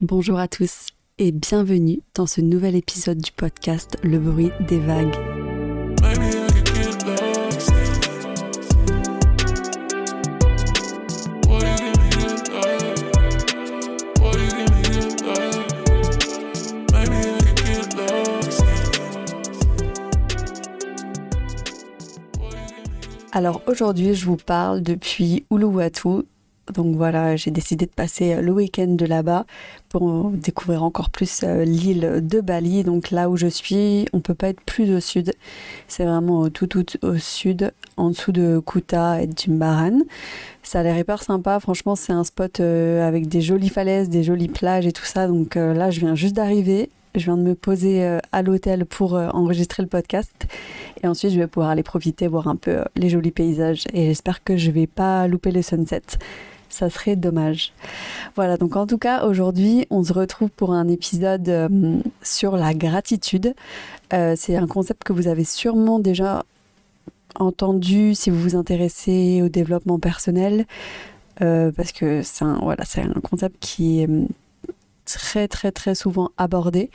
Bonjour à tous et bienvenue dans ce nouvel épisode du podcast Le bruit des vagues. Alors aujourd'hui, je vous parle depuis Uluwatu. Donc voilà, j'ai décidé de passer le week-end de là-bas pour découvrir encore plus euh, l'île de Bali. Donc là où je suis, on peut pas être plus au sud. C'est vraiment tout tout au sud, en dessous de Kuta et de Jimbaran. Ça a l'air hyper sympa. Franchement, c'est un spot euh, avec des jolies falaises, des jolies plages et tout ça. Donc euh, là, je viens juste d'arriver. Je viens de me poser euh, à l'hôtel pour euh, enregistrer le podcast. Et ensuite, je vais pouvoir aller profiter, voir un peu euh, les jolis paysages. Et j'espère que je vais pas louper les sunsets. Ça serait dommage. Voilà, donc en tout cas, aujourd'hui, on se retrouve pour un épisode sur la gratitude. c'est un concept que vous avez sûrement déjà entendu si vous vous intéressez au développement personnel. parce que c'est un, voilà, c'est un concept qui est très très très souvent abordé.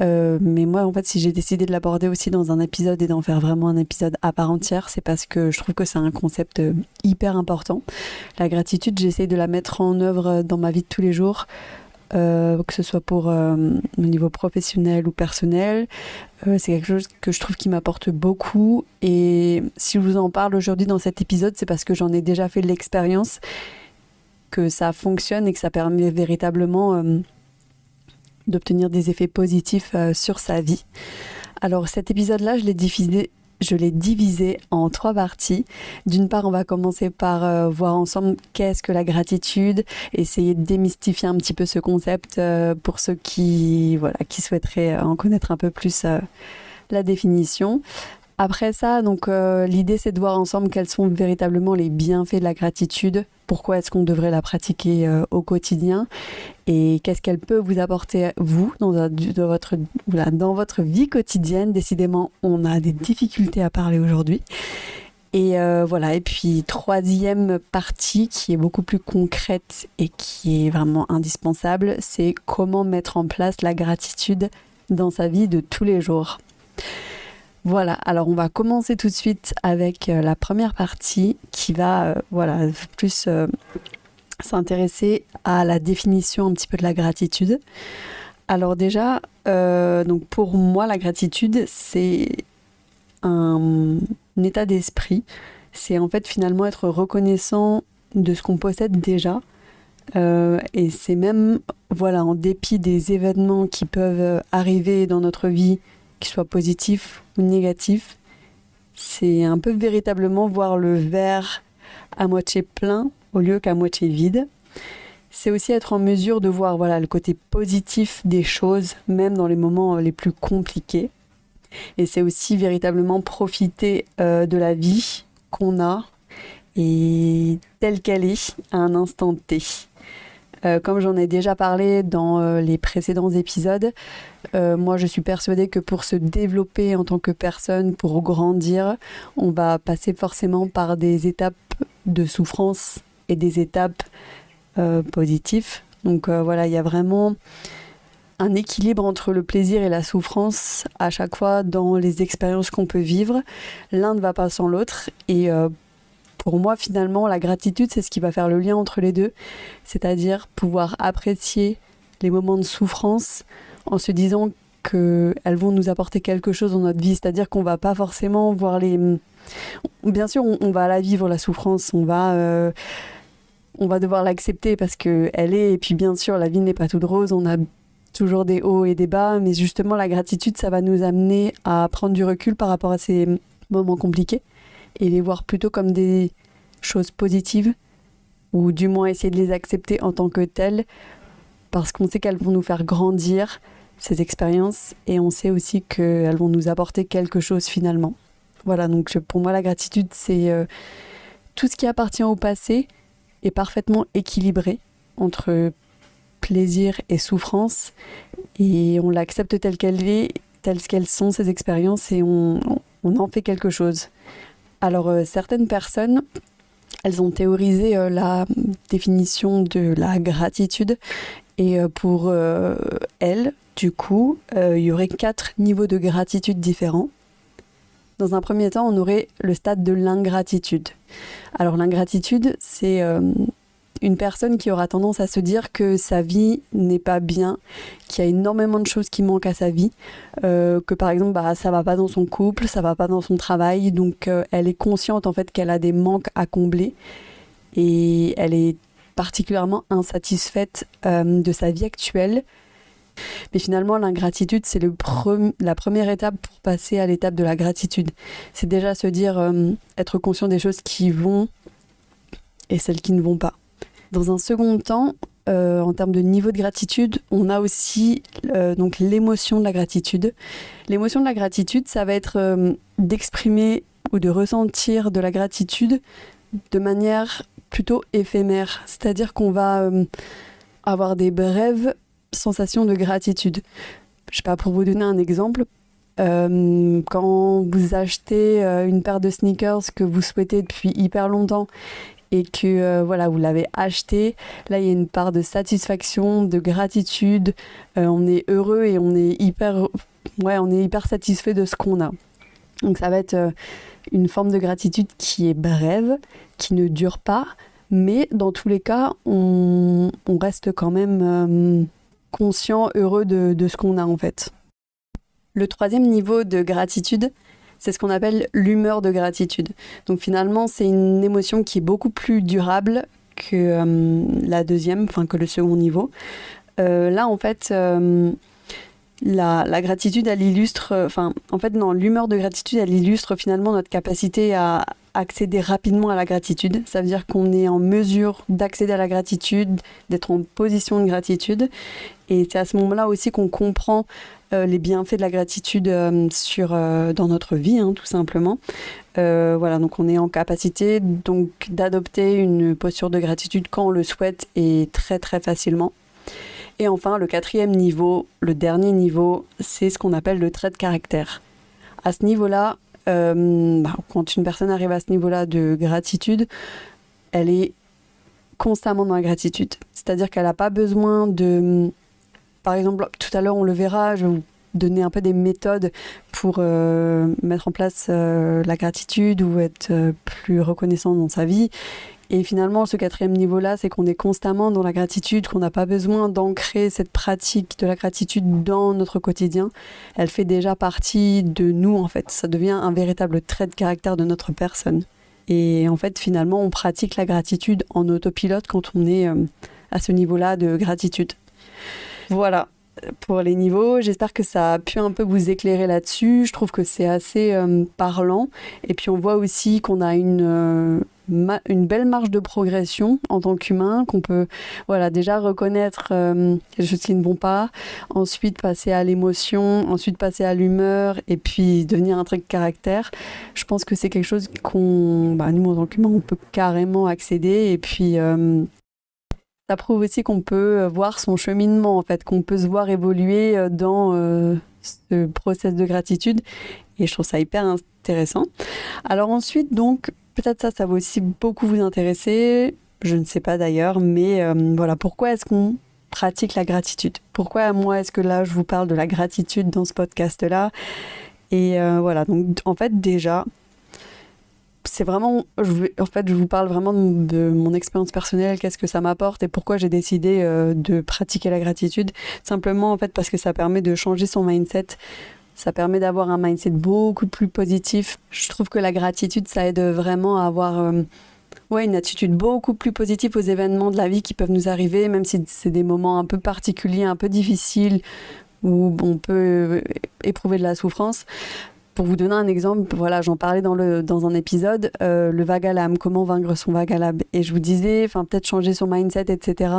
Euh, mais moi, en fait, si j'ai décidé de l'aborder aussi dans un épisode et d'en faire vraiment un épisode à part entière, c'est parce que je trouve que c'est un concept euh, hyper important. La gratitude, j'essaie de la mettre en œuvre dans ma vie de tous les jours. Euh, que ce soit pour mon niveau professionnel ou personnel. c'est quelque chose que je trouve qui m'apporte beaucoup. Et si je vous en parle aujourd'hui dans cet épisode, c'est parce que j'en ai déjà fait l'expérience, que ça fonctionne et que ça permet véritablement d'obtenir des effets positifs euh, sur sa vie. Alors cet épisode-là, je l'ai je l'ai divisé en trois parties. D'une part, on va commencer par euh, voir ensemble qu'est-ce que la gratitude, essayer de démystifier un petit peu ce concept euh, pour ceux qui, voilà, qui souhaiteraient en connaître un peu plus la définition. Après ça, donc l'idée c'est de voir ensemble quels sont véritablement les bienfaits de la gratitude pourquoi est-ce qu'on devrait la pratiquer euh, au quotidien? Et qu'est-ce qu'elle peut vous apporter, vous, dans, votre, dans votre vie quotidienne? Décidément, on a des difficultés à parler aujourd'hui. Et euh, voilà, et puis troisième partie qui est beaucoup plus concrète et qui est vraiment indispensable, c'est comment mettre en place la gratitude dans sa vie de tous les jours. Voilà, alors on va commencer tout de suite avec euh, la première partie qui va euh, voilà, plus euh, s'intéresser à la définition un petit peu de la gratitude. Alors déjà, donc pour moi, la gratitude, c'est un, état d'esprit. C'est en fait finalement être reconnaissant de ce qu'on possède déjà. et c'est même, voilà, en dépit des événements qui peuvent arriver dans notre vie qu'il soit positif ou négatif. C'est un peu véritablement voir le verre à moitié plein au lieu qu'à moitié vide. C'est aussi être en mesure de voir voilà, le côté positif des choses, même dans les moments les plus compliqués. Et c'est aussi véritablement profiter euh, de la vie qu'on a et telle qu'elle est à un instant T. Euh, comme j'en ai déjà parlé dans euh, les précédents épisodes, euh, moi je suis persuadée que pour se développer en tant que personne, pour grandir, on va passer forcément par des étapes de souffrance et des étapes positives. Donc voilà, il y a vraiment un équilibre entre le plaisir et la souffrance à chaque fois dans les expériences qu'on peut vivre. L'un ne va pas sans l'autre et pour moi, finalement, la gratitude, c'est ce qui va faire le lien entre les deux, c'est-à-dire pouvoir apprécier les moments de souffrance en se disant qu'elles vont nous apporter quelque chose dans notre vie, c'est-à-dire qu'on va pas forcément voir les... Bien sûr, on, va la vivre, la souffrance, on va... Euh, on va devoir l'accepter parce qu'elle est, et puis bien sûr, la vie n'est pas toute rose, on a toujours des hauts et des bas, mais justement, la gratitude, ça va nous amener à prendre du recul par rapport à ces moments compliqués et les voir plutôt comme des choses positives, ou du moins essayer de les accepter en tant que telles, parce qu'on sait qu'elles vont nous faire grandir, ces expériences, et on sait aussi qu'elles vont nous apporter quelque chose finalement. Voilà, donc pour moi la gratitude, c'est euh, tout ce qui appartient au passé est parfaitement équilibré entre plaisir et souffrance, et on l'accepte telle qu'elle est, telles qu'elles sont ces expériences, et on, on en fait quelque chose. Alors euh, certaines personnes, elles ont théorisé euh, la définition de la gratitude Et pour elle, du coup, il y aurait quatre niveaux de gratitude différents. Dans un premier temps, on aurait le stade de l'ingratitude. Alors l'ingratitude, c'est une personne qui aura tendance à se dire que sa vie n'est pas bien, qu'il y a énormément de choses qui manquent à sa vie, euh, que par exemple bah, ça va pas dans son couple, ça va pas dans son travail, donc euh, elle est consciente en fait qu'elle a des manques à combler et elle est particulièrement insatisfaite euh, de sa vie actuelle. Mais finalement, l'ingratitude, c'est la première étape pour passer à l'étape de la gratitude. C'est déjà se dire, être conscient des choses qui vont et celles qui ne vont pas. Dans un second temps, euh, en termes de niveau de gratitude, on a aussi euh, donc l'émotion de la gratitude. L'émotion de la gratitude, ça va être euh, d'exprimer ou de ressentir de la gratitude de manière plutôt éphémère, c'est-à-dire qu'on va avoir des brèves sensations de gratitude. Je sais pas, pour vous donner un exemple, quand vous achetez une paire de sneakers que vous souhaitez depuis hyper longtemps et que euh, voilà vous l'avez acheté. Là il y a une part de satisfaction de gratitude. Euh, on est heureux et on est hyper ouais on est hyper satisfait de ce qu'on a. Donc ça va être euh, une forme de gratitude qui est brève qui ne dure pas. Mais dans tous les cas on, reste quand même conscient heureux de, de ce qu'on a en fait. Le troisième niveau de gratitude c'est ce qu'on appelle l'humeur de gratitude. Donc finalement, c'est une émotion qui est beaucoup plus durable que euh, la deuxième, enfin que le second niveau. Euh, là, en fait, euh, la, la, gratitude, elle illustre, enfin, en fait, non, l'humeur de gratitude, elle illustre finalement notre capacité à accéder rapidement à la gratitude. Ça veut dire qu'on est en mesure d'accéder à la gratitude, d'être en position de gratitude. Et c'est à ce moment-là aussi qu'on comprend euh, les bienfaits de la gratitude euh, sur, euh, dans notre vie, hein, tout simplement. voilà, donc on est en capacité donc d'adopter une posture de gratitude quand on le souhaite et très très facilement. Et enfin, le quatrième niveau, le dernier niveau, c'est ce qu'on appelle le trait de caractère. À ce niveau-là, bah, quand une personne arrive à ce niveau-là de gratitude, elle est constamment dans la gratitude. C'est-à-dire qu'elle n'a pas besoin de par exemple, tout à l'heure, on le verra, je vais vous donner un peu des méthodes pour euh, mettre en place euh, la gratitude ou être euh, plus reconnaissant dans sa vie. Et finalement, ce quatrième niveau-là, c'est qu'on est constamment dans la gratitude, qu'on n'a pas besoin d'ancrer cette pratique de la gratitude dans notre quotidien. Elle fait déjà partie de nous, en fait. Ça devient un véritable trait de caractère de notre personne. Et en fait, finalement, on pratique la gratitude en autopilote quand on est à ce niveau-là de gratitude. Voilà pour les niveaux. J'espère que ça a pu un peu vous éclairer là-dessus. Je trouve que c'est assez euh, parlant. Et puis on voit aussi qu'on a une, euh, une belle marge de progression en tant qu'humain, qu'on peut voilà, déjà reconnaître euh, les choses qui ne vont pas, ensuite passer à l'émotion, ensuite passer à l'humeur et puis devenir un trait de caractère. Je pense que c'est quelque chose qu'on, bah, nous en tant qu'humain, on peut carrément accéder et puis ça prouve aussi qu'on peut euh, voir son cheminement, en fait, qu'on peut se voir évoluer euh, dans euh, ce process de gratitude. Et je trouve ça hyper intéressant. Alors ensuite, donc, peut-être ça, ça va aussi beaucoup vous intéresser. Je ne sais pas d'ailleurs, mais voilà, pourquoi est-ce qu'on pratique la gratitude? Pourquoi moi est-ce que là je vous parle de la gratitude dans ce podcast-là? Et voilà, donc en fait déjà, c'est vraiment, je, en fait, je vous parle vraiment de, mon expérience personnelle, qu'est-ce que ça m'apporte et pourquoi j'ai décidé euh, de pratiquer la gratitude. Simplement, en fait, parce que ça permet de changer son mindset. Ça permet d'avoir un mindset beaucoup plus positif. Je trouve que la gratitude, ça aide vraiment à avoir euh, ouais, une attitude beaucoup plus positive aux événements de la vie qui peuvent nous arriver, même si c'est des moments un peu particuliers, un peu difficiles, où on peut euh, éprouver de la souffrance. Pour vous donner un exemple, voilà, j'en parlais dans, le, dans un épisode, euh, le l'âme, comment vaincre son l'âme. Et je vous disais, enfin peut-être changer son mindset, etc.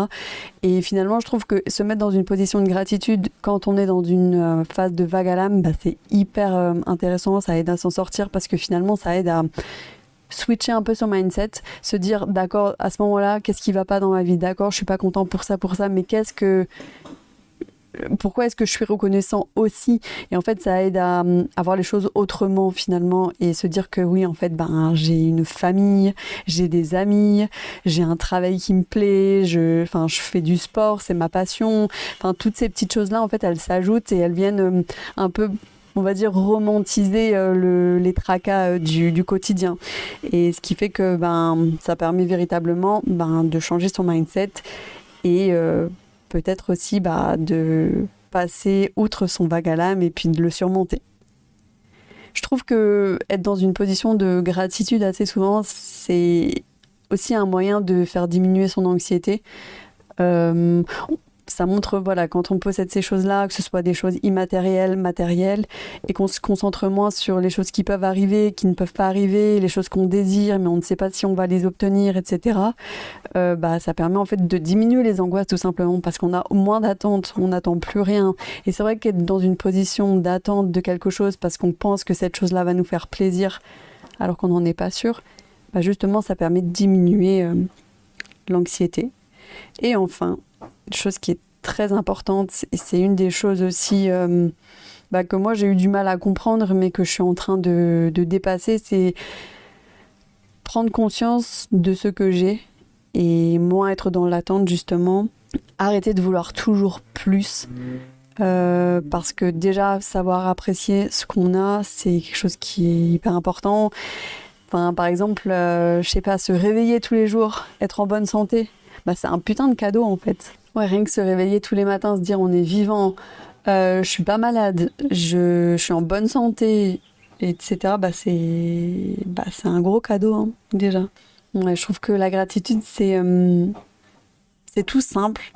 Et finalement, je trouve que se mettre dans une position de gratitude quand on est dans une euh, phase de l'âme, bah, c'est hyper euh, intéressant, ça aide à s'en sortir parce que finalement, ça aide à switcher un peu son mindset, se dire d'accord à ce moment-là, qu'est-ce qui va pas dans ma vie, d'accord, je suis pas content pour ça, pour ça, mais qu'est-ce que pourquoi est-ce que je suis reconnaissant aussi? Et en fait, ça aide à, à, voir les choses autrement finalement et se dire que oui, en fait, ben j'ai une famille, j'ai des amis, j'ai un travail qui me plaît, je, enfin, je fais du sport, c'est ma passion. Enfin, toutes ces petites choses-là, en fait, elles s'ajoutent et elles viennent euh, un peu on va dire romantiser euh, le, les tracas euh, du, quotidien et ce qui fait que ben ça permet véritablement ben, de changer son mindset et peut-être aussi bah, de passer outre son vague à et puis de le surmonter. Je trouve que être dans une position de gratitude assez souvent, c'est aussi un moyen de faire diminuer son anxiété. Euh, ça montre, voilà, quand on possède ces choses-là, que ce soit des choses immatérielles, matérielles, et qu'on se concentre moins sur les choses qui peuvent arriver, qui ne peuvent pas arriver, les choses qu'on désire, mais on ne sait pas si on va les obtenir, etc. Euh, bah, ça permet en fait de diminuer les angoisses tout simplement parce qu'on a moins d'attente, on n'attend plus rien. Et c'est vrai qu'être dans une position d'attente de quelque chose parce qu'on pense que cette chose-là va nous faire plaisir, alors qu'on n'en est pas sûr, bah justement, ça permet de diminuer euh, l'anxiété. Et enfin, une chose qui est très importante, et c'est une des choses aussi euh, bah, que moi j'ai eu du mal à comprendre, mais que je suis en train de, dépasser, c'est prendre conscience de ce que j'ai et moins être dans l'attente justement. Arrêter de vouloir toujours plus. Euh, parce que déjà savoir apprécier ce qu'on a, c'est quelque chose qui est hyper important. Enfin, par exemple, euh, je sais pas, se réveiller tous les jours, être en bonne santé, bah, c'est un putain de cadeau en fait. Ouais, rien que se réveiller tous les matins, se dire on est vivant, euh, je suis pas malade, je, suis en bonne santé, etc. Bah c'est bah, un gros cadeau hein, déjà. Ouais, je trouve que la gratitude c'est euh, tout simple.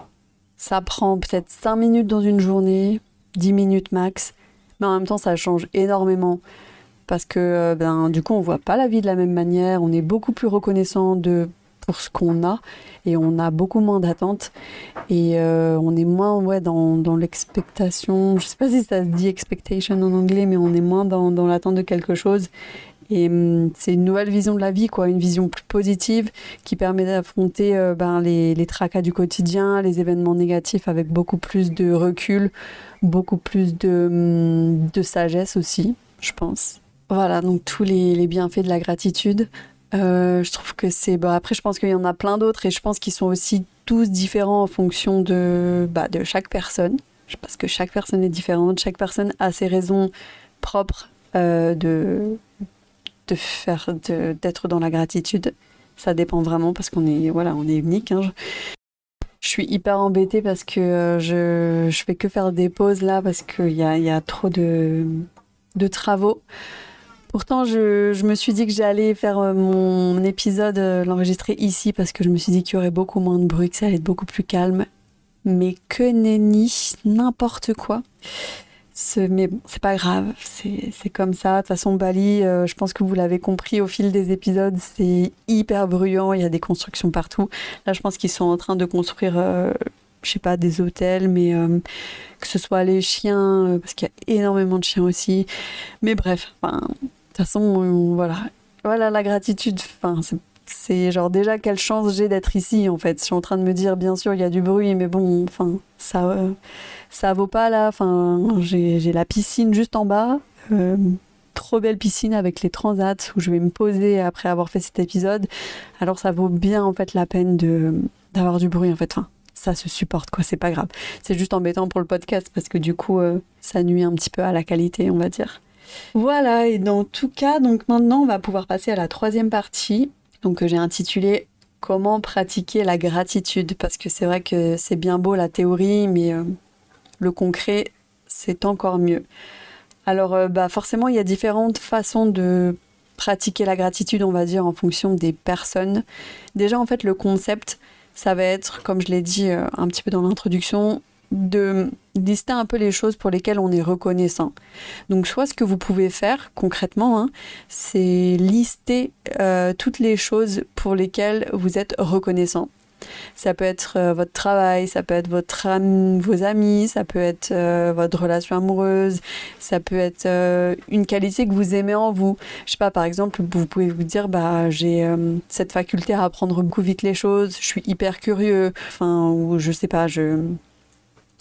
Ça prend peut-être 5 minutes dans une journée, 10 minutes max, mais en même temps ça change énormément parce que euh, ben, du coup on voit pas la vie de la même manière, on est beaucoup plus reconnaissant de pour ce qu'on a et on a beaucoup moins d'attentes et euh, on est moins ouais, dans, dans l'expectation. Je sais pas si ça se dit expectation en anglais, mais on est moins dans, dans l'attente de quelque chose. Et hum, c'est une nouvelle vision de la vie, quoi, une vision plus positive qui permet d'affronter euh, ben, les, les tracas du quotidien, les événements négatifs avec beaucoup plus de recul, beaucoup plus de, hum, de sagesse aussi, je pense. Voilà, donc tous les, les bienfaits de la gratitude. Euh, je trouve que c'est. Bon, après, je pense qu'il y en a plein d'autres et je pense qu'ils sont aussi tous différents en fonction de, bah, de chaque personne. Parce que chaque personne est différente, chaque personne a ses raisons propres euh, de, de faire, d'être dans la gratitude. Ça dépend vraiment parce qu'on est, voilà, on est unique. Hein. Je, suis hyper embêtée parce que euh, je, je fais que faire des pauses là parce qu'il y a, y a trop de, de travaux. Pourtant, je, me suis dit que j'allais faire euh, mon épisode, euh, l'enregistrer ici, parce que je me suis dit qu'il y aurait beaucoup moins de bruit, que ça allait être beaucoup plus calme. Mais que nenni, n'importe quoi. Mais bon, c'est pas grave, c'est comme ça. De toute façon, Bali, euh, je pense que vous l'avez compris au fil des épisodes, c'est hyper bruyant, il y a des constructions partout. Là, je pense qu'ils sont en train de construire, je sais pas, des hôtels, mais que ce soit les chiens, parce qu'il y a énormément de chiens aussi. Mais bref, enfin toute façon, voilà. Voilà la gratitude. Enfin, c'est genre déjà quelle chance j'ai d'être ici en fait. Je suis en train de me dire, bien sûr, il y a du bruit, mais bon, enfin, ça, euh, ça vaut pas là. Enfin, j'ai la piscine juste en bas. Euh, trop belle piscine avec les transats où je vais me poser après avoir fait cet épisode. Alors ça vaut bien en fait la peine de d'avoir du bruit en fait. Enfin, ça se supporte quoi, c'est pas grave. C'est juste embêtant pour le podcast parce que du coup, euh, ça nuit un petit peu à la qualité, on va dire. Voilà, et dans tout cas, donc maintenant on va pouvoir passer à la troisième partie, donc que j'ai intitulé Comment pratiquer la gratitude Parce que c'est vrai que c'est bien beau la théorie, mais euh, le concret, c'est encore mieux. Alors, euh, bah forcément, il y a différentes façons de pratiquer la gratitude, on va dire, en fonction des personnes. Déjà, en fait, le concept, ça va être, comme je l'ai dit euh, un petit peu dans l'introduction, de lister un peu les choses pour lesquelles on est reconnaissant. Donc soit ce que vous pouvez faire concrètement, hein, c'est lister euh, toutes les choses pour lesquelles vous êtes reconnaissant. Ça peut être euh, votre travail, ça peut être votre vos amis, ça peut être euh, votre relation amoureuse, ça peut être une qualité que vous aimez en vous. Je sais pas, par exemple, vous pouvez vous dire bah j'ai cette faculté à apprendre beaucoup vite les choses, je suis hyper curieux, enfin ou je sais pas, je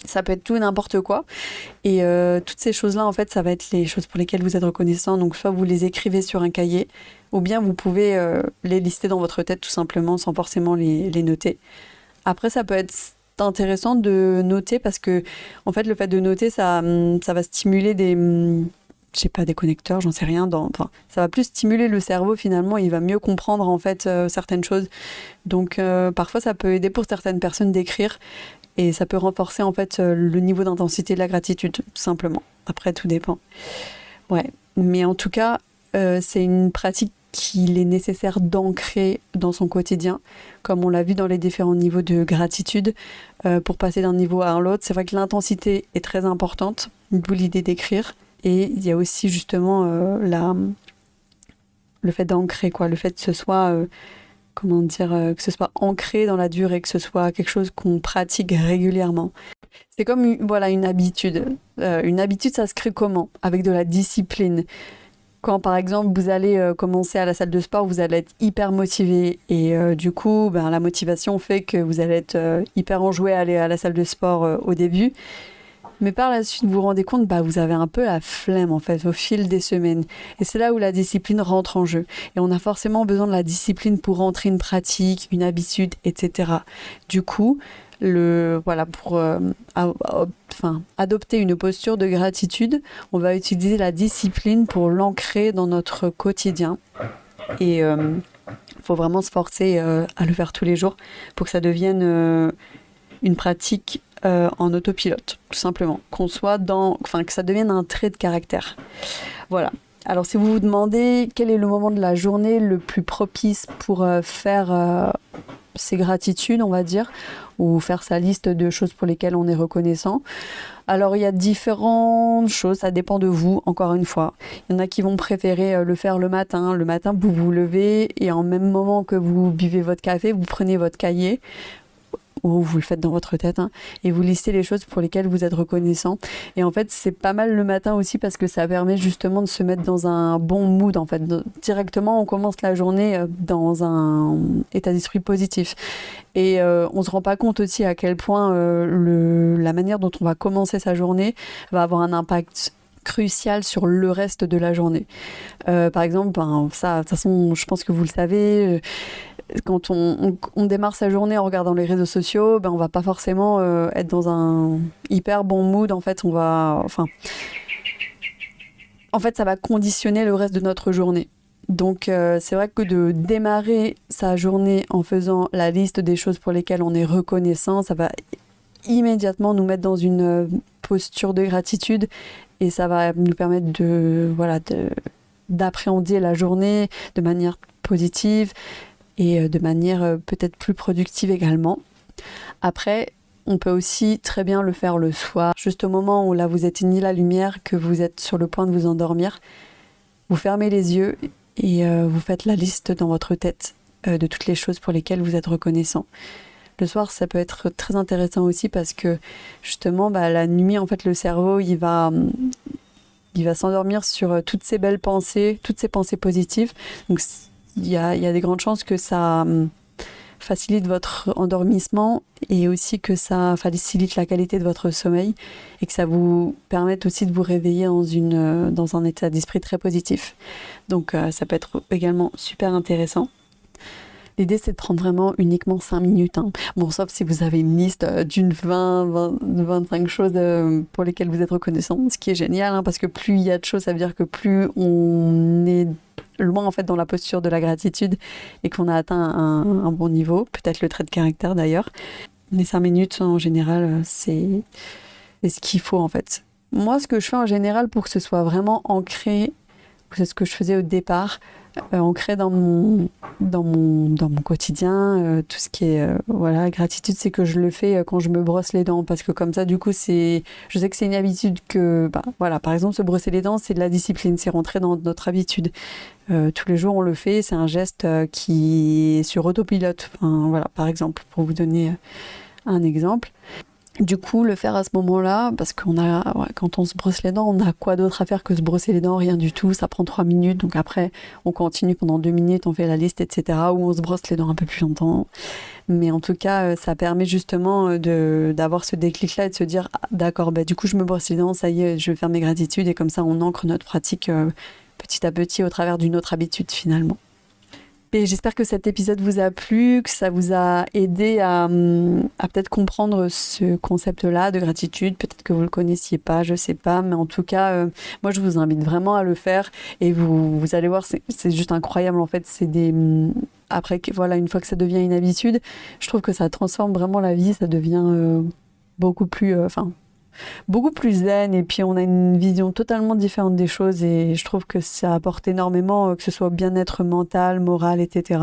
Ça peut être tout n'importe quoi. Et euh, toutes ces choses-là, en fait, ça va être les choses pour lesquelles vous êtes reconnaissant. Donc, soit vous les écrivez sur un cahier, ou bien vous pouvez euh, les lister dans votre tête tout simplement sans forcément les, noter. Après, ça peut être intéressant de noter parce que, en fait, le fait de noter, ça, ça va stimuler des je sais pas, des connecteurs, j'en sais rien. Ça va plus stimuler le cerveau finalement, il va mieux comprendre en fait euh, certaines choses. Donc parfois ça peut aider pour certaines personnes d'écrire et ça peut renforcer en fait euh, le niveau d'intensité de la gratitude, tout simplement. Après, tout dépend. Ouais, mais en tout cas, euh, c'est une pratique qu'il est nécessaire d'ancrer dans son quotidien, comme on l'a vu dans les différents niveaux de gratitude, euh, pour passer d'un niveau à l'autre. C'est vrai que l'intensité est très importante, d'où l'idée d'écrire. Et il y a aussi justement la, le fait d'ancrer, quoi, le fait que ce soit comment dire, euh, que ce soit ancré dans la durée, que ce soit quelque chose qu'on pratique régulièrement. C'est comme voilà une habitude. Euh, une habitude, ça se crée comment? Avec de la discipline. Quand par exemple vous allez euh, commencer à la salle de sport, vous allez être hyper motivé et du coup, ben, la motivation fait que vous allez être hyper enjoué à aller à la salle de sport au début. Mais par la suite, vous vous rendez compte, bah, vous avez un peu la flemme en fait au fil des semaines. Et c'est là où la discipline rentre en jeu. Et on a forcément besoin de la discipline pour rentrer une pratique, une habitude, etc. Du coup, pour euh, adopter une posture de gratitude, on va utiliser la discipline pour l'ancrer dans notre quotidien. Et il euh, faut vraiment se forcer euh, à le faire tous les jours pour que ça devienne une pratique euh, en autopilote, tout simplement. Qu'on soit dans. Enfin, que ça devienne un trait de caractère. Voilà. Alors, si vous vous demandez quel est le moment de la journée le plus propice pour euh, faire euh, ses gratitudes, on va dire, ou faire sa liste de choses pour lesquelles on est reconnaissant. Alors il y a différentes choses, ça dépend de vous, encore une fois. Il y en a qui vont préférer le faire le matin. Le matin, vous vous levez et en même moment que vous buvez votre café, vous prenez votre cahier, ou vous le faites dans votre tête, hein, et vous listez les choses pour lesquelles vous êtes reconnaissant. Et en fait, c'est pas mal le matin aussi parce que ça permet justement de se mettre dans un bon mood. En fait, directement, on commence la journée euh, dans un état d'esprit positif. Et euh, on se rend pas compte aussi à quel point euh, la manière dont on va commencer sa journée va avoir un impact crucial sur le reste de la journée. par exemple, ben, ça, de toute façon, je pense que vous le savez, quand on, démarre sa journée en regardant les réseaux sociaux, ben on va pas forcément euh, être dans un hyper bon mood. En fait, on va, enfin, en fait, ça va conditionner le reste de notre journée. Donc, euh, c'est vrai que de démarrer sa journée en faisant la liste des choses pour lesquelles on est reconnaissant, ça va immédiatement nous mettre dans une euh, posture de gratitude et ça va nous permettre de, voilà, d'appréhender la journée de manière positive et euh, de manière euh, peut-être plus productive également. Après, on peut aussi très bien le faire le soir, juste au moment où là vous éteignez la lumière, que vous êtes sur le point de vous endormir. Vous fermez les yeux et euh, vous faites la liste dans votre tête de toutes les choses pour lesquelles vous êtes reconnaissant. Le soir, ça peut être très intéressant aussi parce que justement, bah, la nuit, en fait, le cerveau, il va, il va s'endormir sur toutes ces belles pensées, toutes ces pensées positives. Donc, il y a, des grandes chances que ça hum, facilite votre endormissement et aussi que ça facilite la qualité de votre sommeil et que ça vous permette aussi de vous réveiller dans, une, dans un état d'esprit très positif. Donc euh, ça peut être également super intéressant. L'idée, c'est de prendre vraiment uniquement 5 minutes. Hein. Bon, sauf si vous avez une liste euh, d'une 20, 20, 25 choses euh, pour lesquelles vous êtes reconnaissant, ce qui est génial, hein, parce que plus il y a de choses, ça veut dire que plus on est loin en fait dans la posture de la gratitude et qu'on a atteint un, bon niveau, peut-être le trait de caractère d'ailleurs. Les 5 minutes, en général, euh, c'est ce qu'il faut en fait. Moi, ce que je fais en général pour que ce soit vraiment ancré, c'est ce que je faisais au départ, euh, ancré dans mon, dans mon, dans mon quotidien. Euh, tout ce qui est euh, voilà, gratitude, c'est que je le fais quand je me brosse les dents. Parce que comme ça, du coup, c'est, je sais que c'est une habitude que, bah, voilà, par exemple, se brosser les dents, c'est de la discipline, c'est rentré dans notre habitude. tous les jours, on le fait. C'est un geste qui est sur autopilote. Voilà, par exemple, pour vous donner un exemple. Du coup, le faire à ce moment-là, parce qu'on a, quand on se brosse les dents, on a quoi d'autre à faire que se brosser les dents Rien du tout. Ça prend trois minutes. Donc après, on continue pendant deux minutes, on fait la liste, etc. Ou on se brosse les dents un peu plus longtemps. Mais en tout cas, euh, ça permet justement euh, de, d'avoir ce déclic-là et de se dire, ah, d'accord, bah, du coup, je me brosse les dents, ça y est, je vais faire mes gratitudes. Et comme ça, on ancre notre pratique euh, petit à petit au travers d'une autre habitude finalement. J'espère que cet épisode vous a plu, que ça vous a aidé à, peut-être comprendre ce concept-là de gratitude. Peut-être que vous le connaissiez pas, je sais pas, mais en tout cas, euh, moi je vous invite vraiment à le faire et vous, vous allez voir, c'est juste incroyable en fait. C'est des après voilà, une fois que ça devient une habitude, je trouve que ça transforme vraiment la vie, ça devient euh, beaucoup plus, euh, enfin beaucoup plus zen et puis on a une vision totalement différente des choses et je trouve que ça apporte énormément, euh, que ce soit bien-être mental, moral, etc.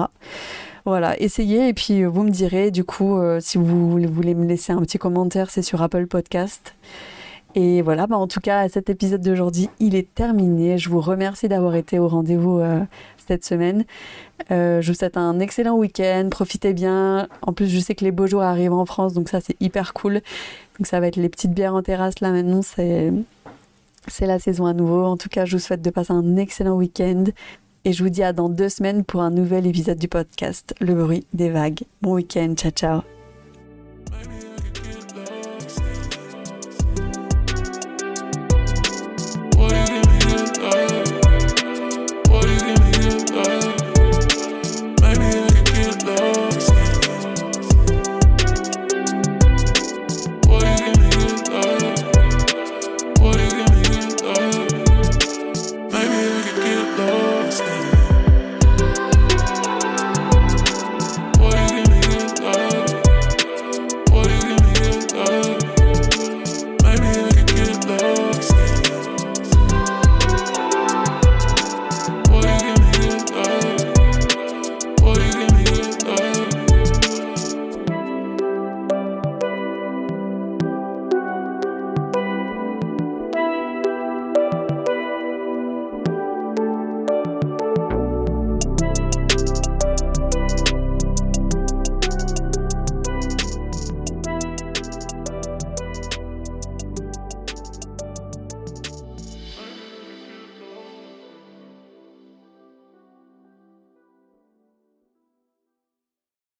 Voilà, essayez et puis vous me direz du coup euh, si vous voulez me laisser un petit commentaire, c'est sur Apple Podcast. Et voilà, bah en tout cas, cet épisode d'aujourd'hui, il est terminé. Je vous remercie d'avoir été au rendez-vous euh, cette semaine. je vous souhaite un excellent week-end, profitez bien. En plus, je sais que les beaux jours arrivent en France, donc ça c'est hyper cool. Donc ça va être les petites bières en terrasse là maintenant, c'est c'est la saison à nouveau. En tout cas, je vous souhaite de passer un excellent week-end et je vous dis à dans deux semaines pour un nouvel épisode du podcast Le bruit des vagues. Bon week-end, ciao ciao.